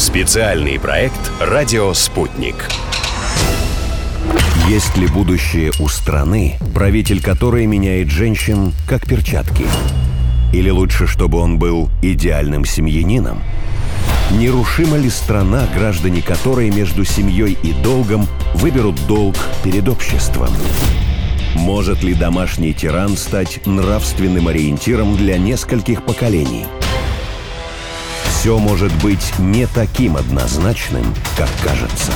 Специальный проект «Радио Спутник». Есть ли будущее у страны, правитель которой меняет женщин как перчатки? Или лучше, чтобы он был идеальным семьянином? Нерушима ли страна, граждане которой между семьей и долгом выберут долг перед обществом? Может ли домашний тиран стать нравственным ориентиром для нескольких поколений? Все может быть не таким однозначным, как кажется.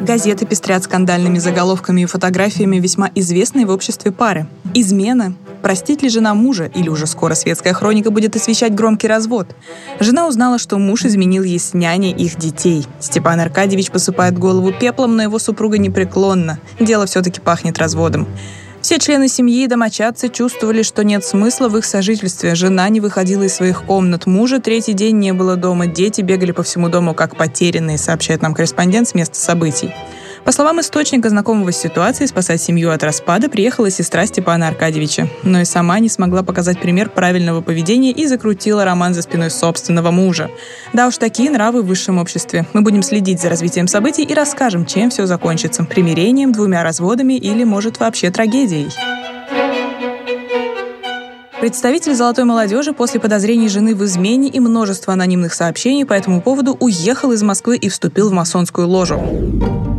Газеты пестрят скандальными заголовками и фотографиями весьма известной в обществе пары. Измена. Простить ли жена мужа, или уже скоро светская хроника будет освещать громкий развод? Жена узнала, что муж изменил ей с няней их детей. Степан Аркадьевич посыпает голову пеплом, но его супруга непреклонна. Дело все-таки пахнет разводом. Все члены семьи и домочадцы чувствовали, что нет смысла в их сожительстве. Жена не выходила из своих комнат, мужа третий день не было дома, дети бегали по всему дому как потерянные, сообщает нам корреспондент с места событий. По словам источника, знакомого с ситуацией, спасать семью от распада приехала сестра Степана Аркадьевича, но и сама не смогла показать пример правильного поведения и закрутила роман за спиной собственного мужа. Да уж, такие нравы в высшем обществе. Мы будем следить за развитием событий и расскажем, чем все закончится. Примирением, двумя разводами или, может, вообще трагедией. Представитель золотой молодежи после подозрений жены в измене и множества анонимных сообщений по этому поводу уехал из Москвы и вступил в масонскую ложу.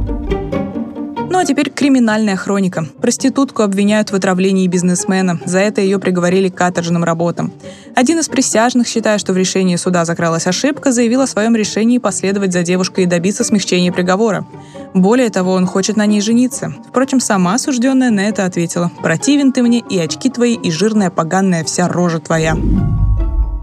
А теперь криминальная хроника. Проститутку обвиняют в отравлении бизнесмена. За это ее приговорили к каторжным работам. Один из присяжных, считая, что в решении суда закралась ошибка, заявил о своем решении последовать за девушкой и добиться смягчения приговора. Более того, он хочет на ней жениться. Впрочем, сама осужденная на это ответила «Противен ты мне, и очки твои, и жирная поганная вся рожа твоя».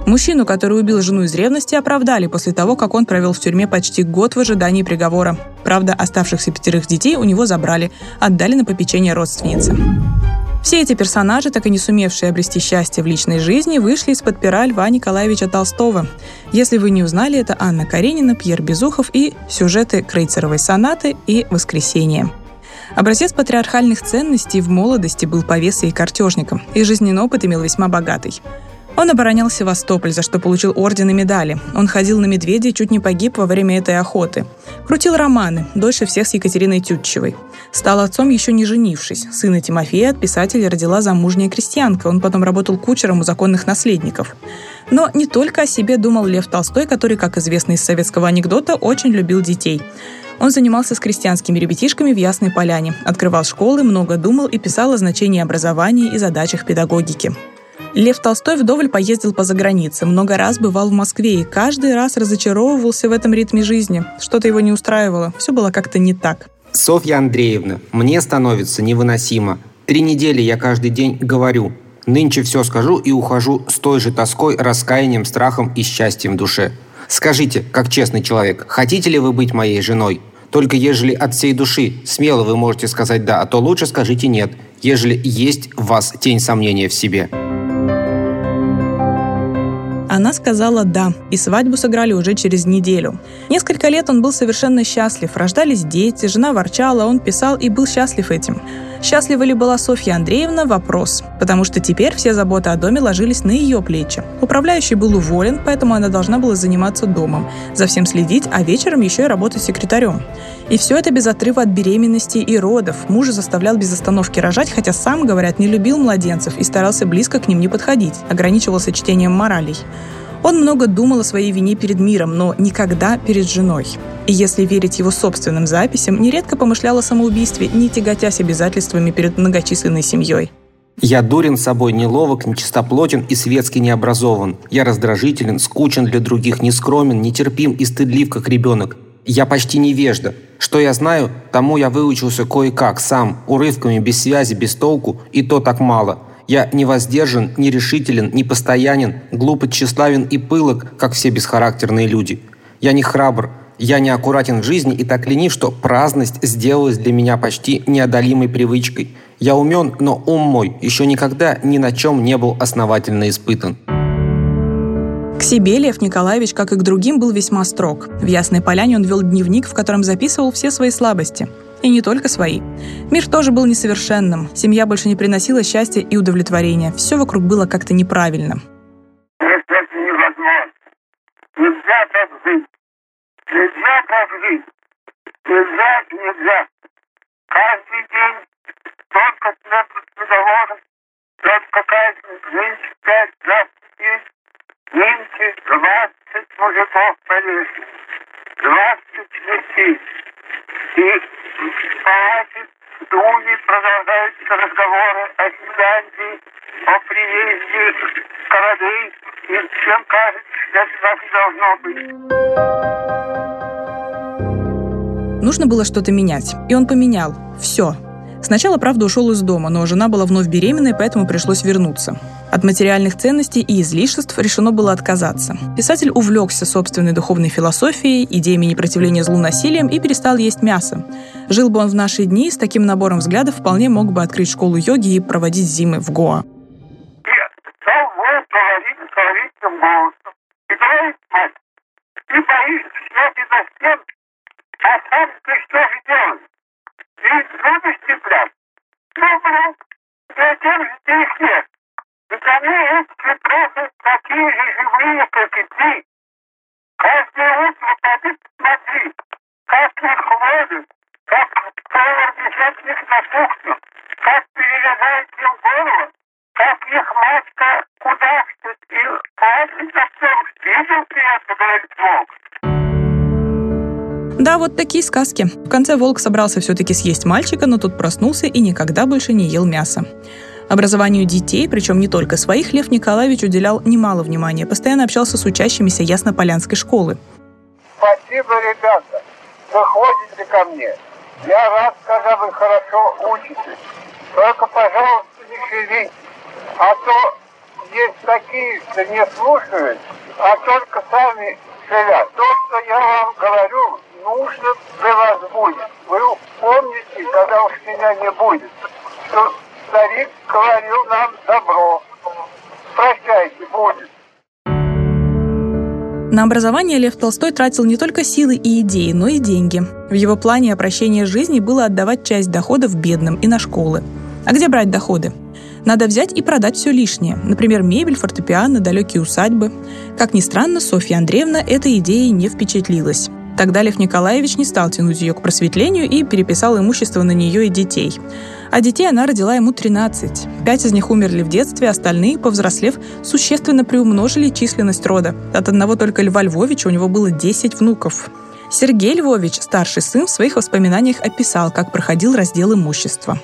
Мужчину, который убил жену из ревности, оправдали после того, как он провел в тюрьме почти год в ожидании приговора. Правда, оставшихся пятерых детей у него забрали, отдали на попечение родственницы. Все эти персонажи, так и не сумевшие обрести счастье в личной жизни, вышли из-под пера Льва Николаевича Толстого. Если вы не узнали, это Анна Каренина, Пьер Безухов и сюжеты Крейцеровой сонаты и «Воскресенье». Образец патриархальных ценностей в молодости был повесой и картежником, и жизненный опыт имел весьма богатый. Он оборонял Севастополь, за что получил орден и медали. Он ходил на медведя и чуть не погиб во время этой охоты. Крутил романы, дольше всех с Екатериной Тютчевой. Стал отцом, еще не женившись. Сына Тимофея от писателя родила замужняя крестьянка. Он потом работал кучером у законных наследников. Но не только о себе думал Лев Толстой, который, как известно из советского анекдота, очень любил детей. Он занимался с крестьянскими ребятишками в Ясной Поляне, открывал школы, много думал и писал о значении образования и задачах педагогики. Лев Толстой вдоволь поездил по загранице, много раз бывал в Москве и каждый раз разочаровывался в этом ритме жизни. Что-то его не устраивало, все было как-то не так. Софья Андреевна, мне становится невыносимо. Три недели я каждый день говорю. Нынче все скажу и ухожу с той же тоской, раскаянием, страхом и счастьем в душе. Скажите, как честный человек, хотите ли вы быть моей женой? Только ежели от всей души, смело вы можете сказать «да», а то лучше скажите «нет», ежели есть в вас тень сомнения в себе. Она сказала «да», и свадьбу сыграли уже через неделю. Несколько лет он был совершенно счастлив, рождались дети, жена ворчала, он писал и был счастлив этим. Счастлива ли была Софья Андреевна – вопрос, потому что теперь все заботы о доме ложились на ее плечи. Управляющий был уволен, поэтому она должна была заниматься домом, за всем следить, а вечером еще и работать секретарем. И все это без отрыва от беременности и родов. Мужа заставлял без остановки рожать, хотя сам, говорят, не любил младенцев и старался близко к ним не подходить, ограничивался чтением моралей. Он много думал о своей вине перед миром, но никогда перед женой. И если верить его собственным записям, нередко помышлял о самоубийстве, не тяготясь обязательствами перед многочисленной семьей. Я дурен собой, неловок, нечистоплотен и светски необразован. Я раздражителен, скучен для других, нескромен, нетерпим и стыдлив, как ребенок. Я почти невежда. Что я знаю, тому я выучился кое-как, сам, урывками, без связи, без толку, и то так мало – я не воздержан, не решителен, не постоянен, глупо тщеславен и пылок, как все бесхарактерные люди. Я не храбр, я не аккуратен в жизни и так ленив, что праздность сделалась для меня почти неодолимой привычкой. Я умен, но ум мой еще никогда ни на чем не был основательно испытан. К себе Лев Николаевич, как и к другим, был весьма строг. В Ясной Поляне он вел дневник, в котором записывал все свои слабости – и не только свои. Мир тоже был несовершенным. Семья больше не приносила счастья и удовлетворения. Все вокруг было как-то неправильно. Каждый день только смотрят мужиков повесили, двадцать детей. И в палате в Думе продолжаются разговоры о Финляндии, о приезде кораблей, всем кажется, это так должно быть. Нужно было что-то менять, и он поменял. Все. Сначала, правда, ушел из дома, но жена была вновь беременной, поэтому пришлось вернуться. От материальных ценностей и излишеств решено было отказаться. Писатель увлекся собственной духовной философией, идеями непротивления злу насилием и перестал есть мясо. Жил бы он в наши дни, с таким набором взглядов вполне мог бы открыть школу йоги и проводить зимы в Гоа. И боишься, что за стен, а сам ты что же делаешь? Ты любишь цыплят? Люблю. Зачем же ты их нет? Ведь они эти цыплята такие же живые, как и ты. Каждое утро поди смотри, как их водят, как повар несет их на кухню, как перерезает им голову, как их матка кудахтет и о том, видел ты это, говорит волк. Да, вот такие сказки. В конце волк собрался все-таки съесть мальчика, но тот проснулся и никогда больше не ел мясо. Образованию детей, причем не только своих, Лев Николаевич уделял немало внимания, постоянно общался с учащимися Яснополянской школы. Спасибо, ребята, вы ходите ко мне. Я рад, когда вы хорошо учитесь. Только, пожалуйста, не шевелитесь. А то есть такие, что не слушают, а только сами шевят. То, что я вам говорю, нужно для вас будет. Вы помните, когда уж меня не будет, что старик говорил нам добро. Прощайте, будет. На образование Лев Толстой тратил не только силы и идеи, но и деньги. В его плане опрощения жизни было отдавать часть доходов бедным и на школы. А где брать доходы? Надо взять и продать все лишнее. Например, мебель, фортепиано, далекие усадьбы. Как ни странно, Софья Андреевна этой идеей не впечатлилась. Тогда Лев Николаевич не стал тянуть ее к просветлению и переписал имущество на нее и детей. А детей она родила ему 13. Пять из них умерли в детстве, остальные, повзрослев, существенно приумножили численность рода. От одного только Льва Львовича у него было 10 внуков. Сергей Львович, старший сын, в своих воспоминаниях описал, как проходил раздел имущества.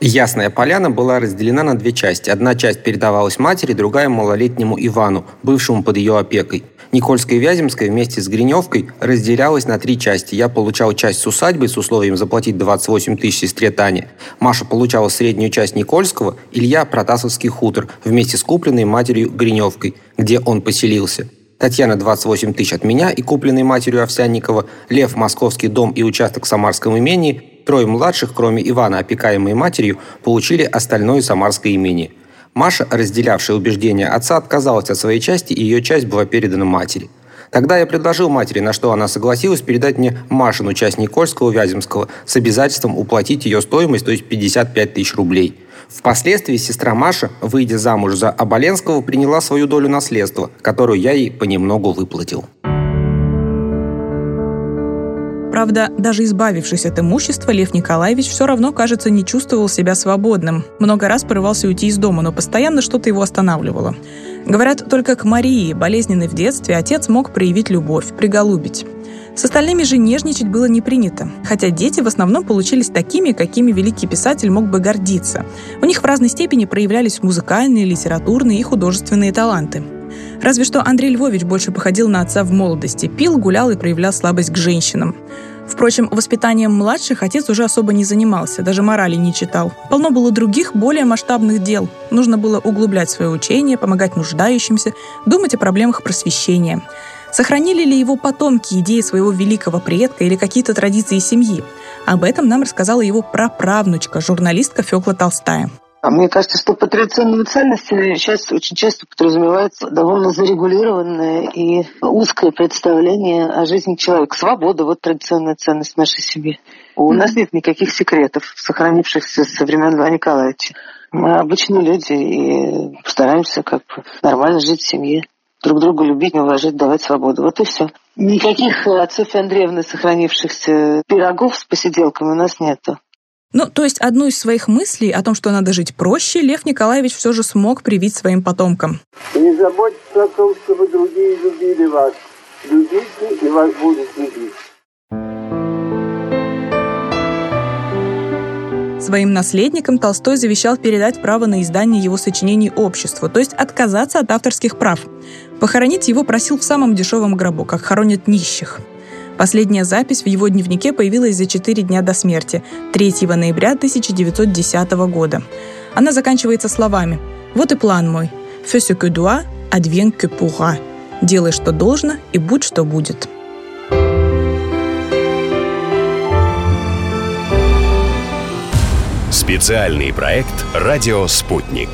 Ясная поляна была разделена на две части. Одна часть передавалась матери, другая – малолетнему Ивану, бывшему под ее опекой. Никольская и Вяземская вместе с Гриневкой разделялась на три части. Я получал часть с усадьбой с условием заплатить 28 тысяч сестре Тане. Маша получала среднюю часть Никольского, Илья – Протасовский хутор, вместе с купленной матерью Гриневкой, где он поселился. Татьяна 28 тысяч от меня и купленной матерью Овсянникова, Лев – Московский дом и участок в Самарском имении, Трое младших, кроме Ивана, опекаемые матерью, получили остальное самарское имение. Маша, разделявшая убеждения отца, отказалась от своей части, и ее часть была передана матери. Тогда я предложил матери, на что она согласилась передать мне Машину часть Никольского Вяземского с обязательством уплатить ее стоимость, то есть 55 тысяч рублей. Впоследствии сестра Маша, выйдя замуж за Оболенского, приняла свою долю наследства, которую я ей понемногу выплатил. Правда, даже избавившись от имущества, Лев Николаевич все равно, кажется, не чувствовал себя свободным. Много раз порывался уйти из дома, но постоянно что-то его останавливало. Говорят, только к Марии, болезненной в детстве, отец мог проявить любовь, приголубить. С остальными же нежничать было не принято, хотя дети в основном получились такими, какими великий писатель мог бы гордиться. У них в разной степени проявлялись музыкальные, литературные и художественные таланты. Разве что Андрей Львович больше походил на отца в молодости, пил, гулял и проявлял слабость к женщинам. Впрочем, воспитанием младших отец уже особо не занимался, даже морали не читал. Полно было других, более масштабных дел. Нужно было углублять свое учение, помогать нуждающимся, думать о проблемах просвещения. Сохранили ли его потомки идеи своего великого предка или какие-то традиции семьи? Об этом нам рассказала его праправнучка, журналистка Фёкла Толстая. А мне кажется, что под традиционными ценностями сейчас очень часто подразумевается довольно зарегулированное и узкое представление о жизни человека. Свобода – вот традиционная ценность нашей семьи. У mm-hmm. нас нет никаких секретов, сохранившихся со времен Льва Николаевича. Мы обычные люди и стараемся как бы нормально жить в семье. друг друга любить, уважать, давать свободу. Вот и все. Никаких от Софьи Андреевны сохранившихся пирогов с посиделками у нас нету. Ну, то есть одну из своих мыслей о том, что надо жить проще, Лев Николаевич все же смог привить своим потомкам. Не заботьтесь о том, чтобы другие любили вас. Любите, и вас будут любить. Своим наследникам Толстой завещал передать право на издание его сочинений обществу, то есть отказаться от авторских прав. Похоронить его просил в самом дешевом гробу, как хоронят нищих. Последняя запись в его дневнике появилась за четыре дня до смерти, 3 ноября 1910 года. Она заканчивается словами «Вот и план мой. Fais ce que doit, advienne que pourra». «Делай, что должно, и будь, что будет». Специальный проект «Радио Спутник».